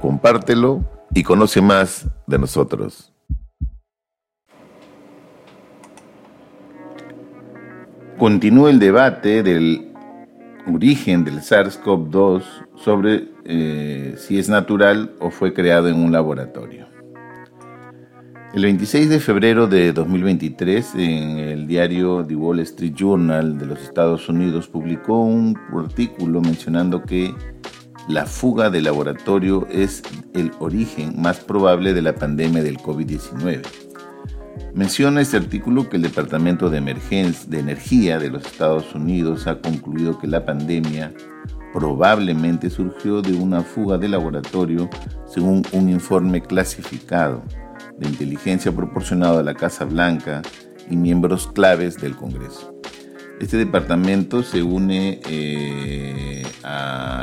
compártelo y conoce más de nosotros. Continúa el debate del origen del SARS-CoV-2 sobre eh, si es natural o fue creado en un laboratorio. El 26 de febrero de 2023, en el diario The Wall Street Journal de los Estados Unidos, publicó un artículo mencionando que la fuga de laboratorio es el origen más probable de la pandemia del COVID-19. Menciona este artículo que el Departamento de, Emergencia, de Energía de los Estados Unidos ha concluido que la pandemia probablemente surgió de una fuga de laboratorio según un informe clasificado de inteligencia proporcionado a la Casa Blanca y miembros claves del Congreso. Este departamento se une eh,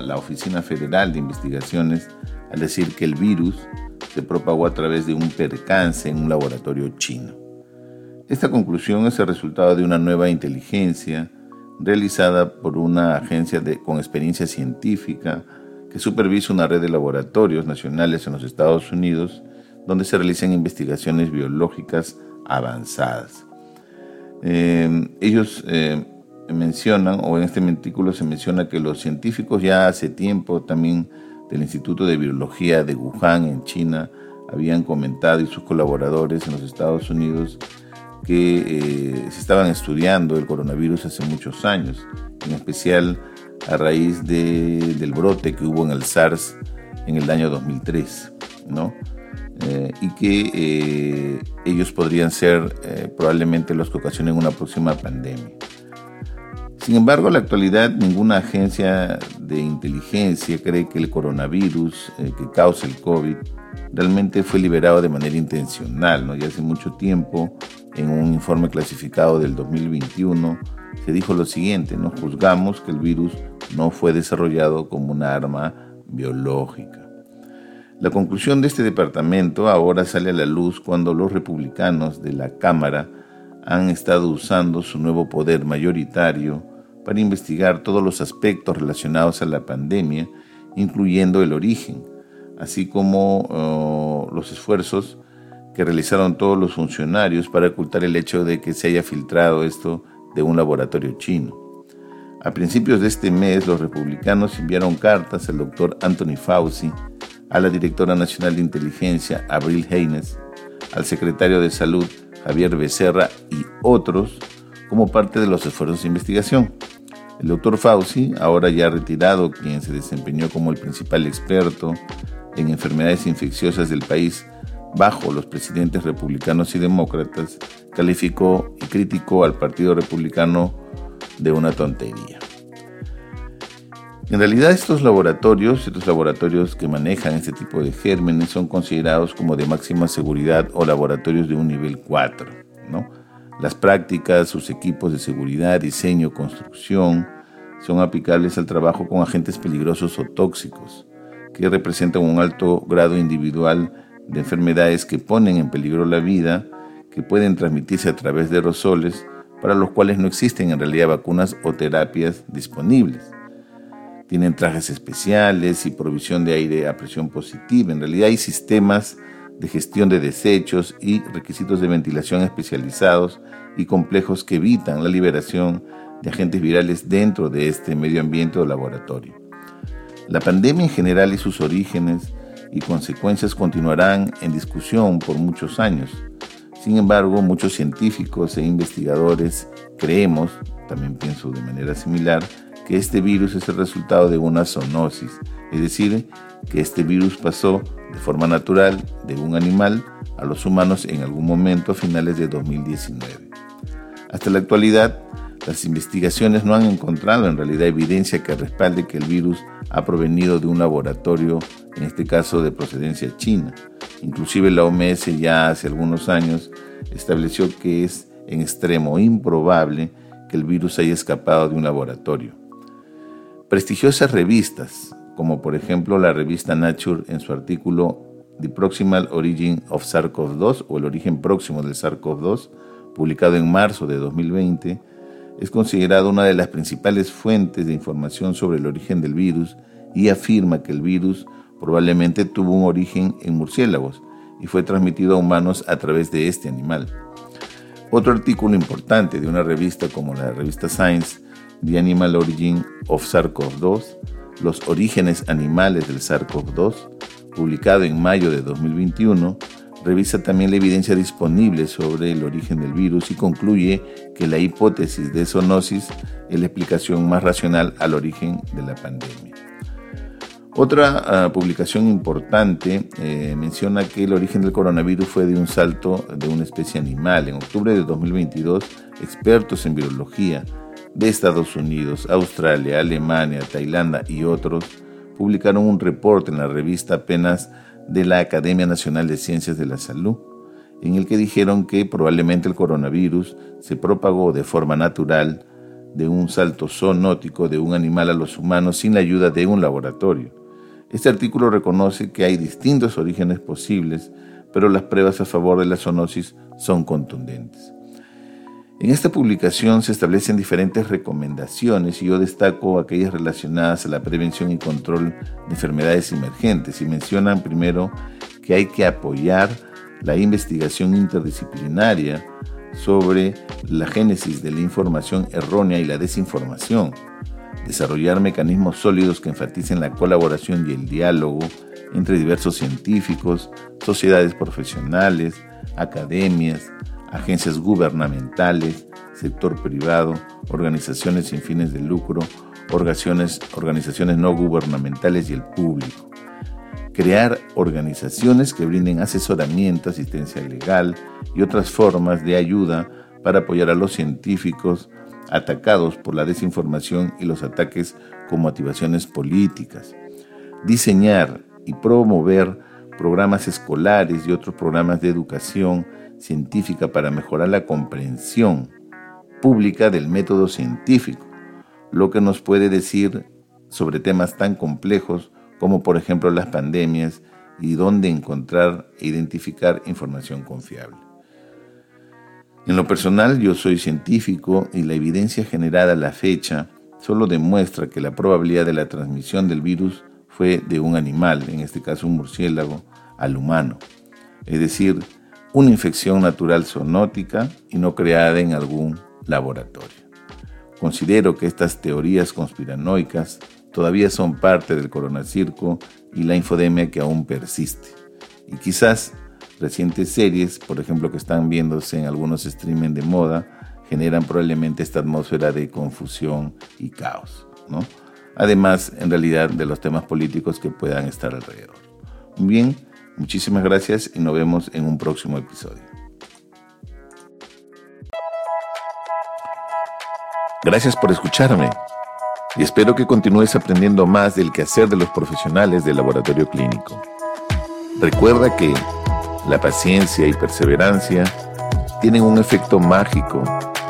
la Oficina Federal de Investigaciones al decir que el virus se propagó a través de un percance en un laboratorio chino. Esta conclusión es el resultado de una nueva inteligencia realizada por una agencia con experiencia científica que supervisa una red de laboratorios nacionales en los Estados Unidos donde se realizan investigaciones biológicas avanzadas. Eh, ellos eh, mencionan, o en este artículo se menciona que los científicos ya hace tiempo también del Instituto de Biología de Wuhan en China habían comentado y sus colaboradores en los Estados Unidos que eh, se estaban estudiando el coronavirus hace muchos años, en especial a raíz del brote que hubo en el SARS en el año 2003, ¿no? Eh, y que eh, ellos podrían ser probablemente los que ocasionen una próxima pandemia. Sin embargo, en la actualidad ninguna agencia de inteligencia cree que el coronavirus que causa el COVID realmente fue liberado de manera intencional. ¿no? Ya hace mucho tiempo, en un informe clasificado del 2021, se dijo lo siguiente, nos juzgamos que el virus no fue desarrollado como una arma biológica. La conclusión de este departamento ahora sale a la luz cuando los republicanos de la Cámara han estado usando su nuevo poder mayoritario para investigar todos los aspectos relacionados a la pandemia, incluyendo el origen, así como oh, los esfuerzos que realizaron todos los funcionarios para ocultar el hecho de que se haya filtrado esto de un laboratorio chino. A principios de este mes, los republicanos enviaron cartas al doctor Anthony Fauci, a la directora nacional de inteligencia, Abril Haynes, al secretario de salud, Javier Becerra y otros, como parte de los esfuerzos de investigación. El doctor Fauci, ahora ya retirado, quien se desempeñó como el principal experto en enfermedades infecciosas del país bajo los presidentes republicanos y demócratas, calificó y criticó al Partido Republicano de una tontería. En realidad estos laboratorios, estos laboratorios que manejan este tipo de gérmenes son considerados como de máxima seguridad o laboratorios de un nivel 4. ¿no? Las prácticas, sus equipos de seguridad, diseño, construcción, son aplicables al trabajo con agentes peligrosos o tóxicos, que representan un alto grado individual de enfermedades que ponen en peligro la vida, que pueden transmitirse a través de aerosoles, para los cuales no existen en realidad vacunas o terapias disponibles tienen trajes especiales y provisión de aire a presión positiva. En realidad hay sistemas de gestión de desechos y requisitos de ventilación especializados y complejos que evitan la liberación de agentes virales dentro de este medio ambiente o laboratorio. La pandemia en general y sus orígenes y consecuencias continuarán en discusión por muchos años. Sin embargo, muchos científicos e investigadores creemos, también pienso de manera similar, que este virus es el resultado de una zoonosis, es decir, que este virus pasó de forma natural de un animal a los humanos en algún momento a finales de 2019. Hasta la actualidad, Las investigaciones no han encontrado en realidad evidencia que respalde que el virus ha provenido de un laboratorio, en este caso de procedencia china. Inclusive la OMS ya hace algunos años estableció que es en extremo improbable que el virus haya escapado de un laboratorio. Prestigiosas revistas, como por ejemplo la revista Nature en su artículo The Proximal Origin of SARS-CoV-2 o el origen próximo del SARS-CoV-2, publicado en marzo de 2020, es considerado una de las principales fuentes de información sobre el origen del virus y afirma que el virus probablemente tuvo un origen en murciélagos y fue transmitido a humanos a través de este animal. Otro artículo importante de una revista como la revista Science, The Animal Origin of SARS-CoV-2, Los orígenes animales del SARS-CoV-2, publicado en mayo de 2021, Revisa también la evidencia disponible sobre el origen del virus y concluye que la hipótesis de zoonosis es la explicación más racional al origen de la pandemia. Otra ah, publicación importante eh, menciona que el origen del coronavirus fue de un salto de una especie animal. En octubre de 2022, expertos en virología de Estados Unidos, Australia, Alemania, Tailandia y otros publicaron un reporte en la revista apenas de la Academia Nacional de Ciencias de la Salud, en el que dijeron que probablemente el coronavirus se propagó de forma natural de un salto zoonótico de un animal a los humanos sin la ayuda de un laboratorio. Este artículo reconoce que hay distintos orígenes posibles, pero las pruebas a favor de la zoonosis son contundentes. En esta publicación se establecen diferentes recomendaciones y yo destaco aquellas relacionadas a la prevención y control de enfermedades emergentes. Y mencionan primero que hay que apoyar la investigación interdisciplinaria sobre la génesis de la información errónea y la desinformación, desarrollar mecanismos sólidos que enfaticen la colaboración y el diálogo entre diversos científicos, sociedades profesionales, academias, agencias gubernamentales, sector privado, organizaciones sin fines de lucro, organizaciones, organizaciones no gubernamentales y el público. Crear organizaciones que brinden asesoramiento, asistencia legal y otras formas de ayuda para apoyar a los científicos atacados por la desinformación y los ataques con motivaciones políticas. Diseñar y promover programas escolares y otros programas de educación científica para mejorar la comprensión pública del método científico, lo que nos puede decir sobre temas tan complejos como por ejemplo las pandemias y dónde encontrar e identificar información confiable. En lo personal yo soy científico y la evidencia generada a la fecha solo demuestra que la probabilidad de la transmisión del virus fue de un animal, en este caso un murciélago, al humano. Es decir, una infección natural zoonótica y no creada en algún laboratorio. Considero que estas teorías conspiranoicas todavía son parte del coronacirco y la infodemia que aún persiste. Y quizás recientes series, por ejemplo, que están viéndose en algunos streaming de moda, generan probablemente esta atmósfera de confusión y caos, ¿no? Además, en realidad, de los temas políticos que puedan estar alrededor. Bien, Muchísimas gracias y nos vemos en un próximo episodio. Gracias por escucharme y espero que continúes aprendiendo más del quehacer de los profesionales del laboratorio clínico. Recuerda que la paciencia y perseverancia tienen un efecto mágico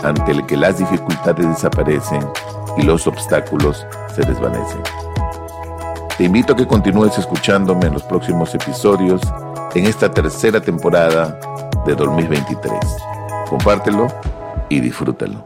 ante el que las dificultades desaparecen y los obstáculos se desvanecen. Te invito a que continúes escuchándome en los próximos episodios en esta tercera temporada de 2023. Compártelo y disfrútalo.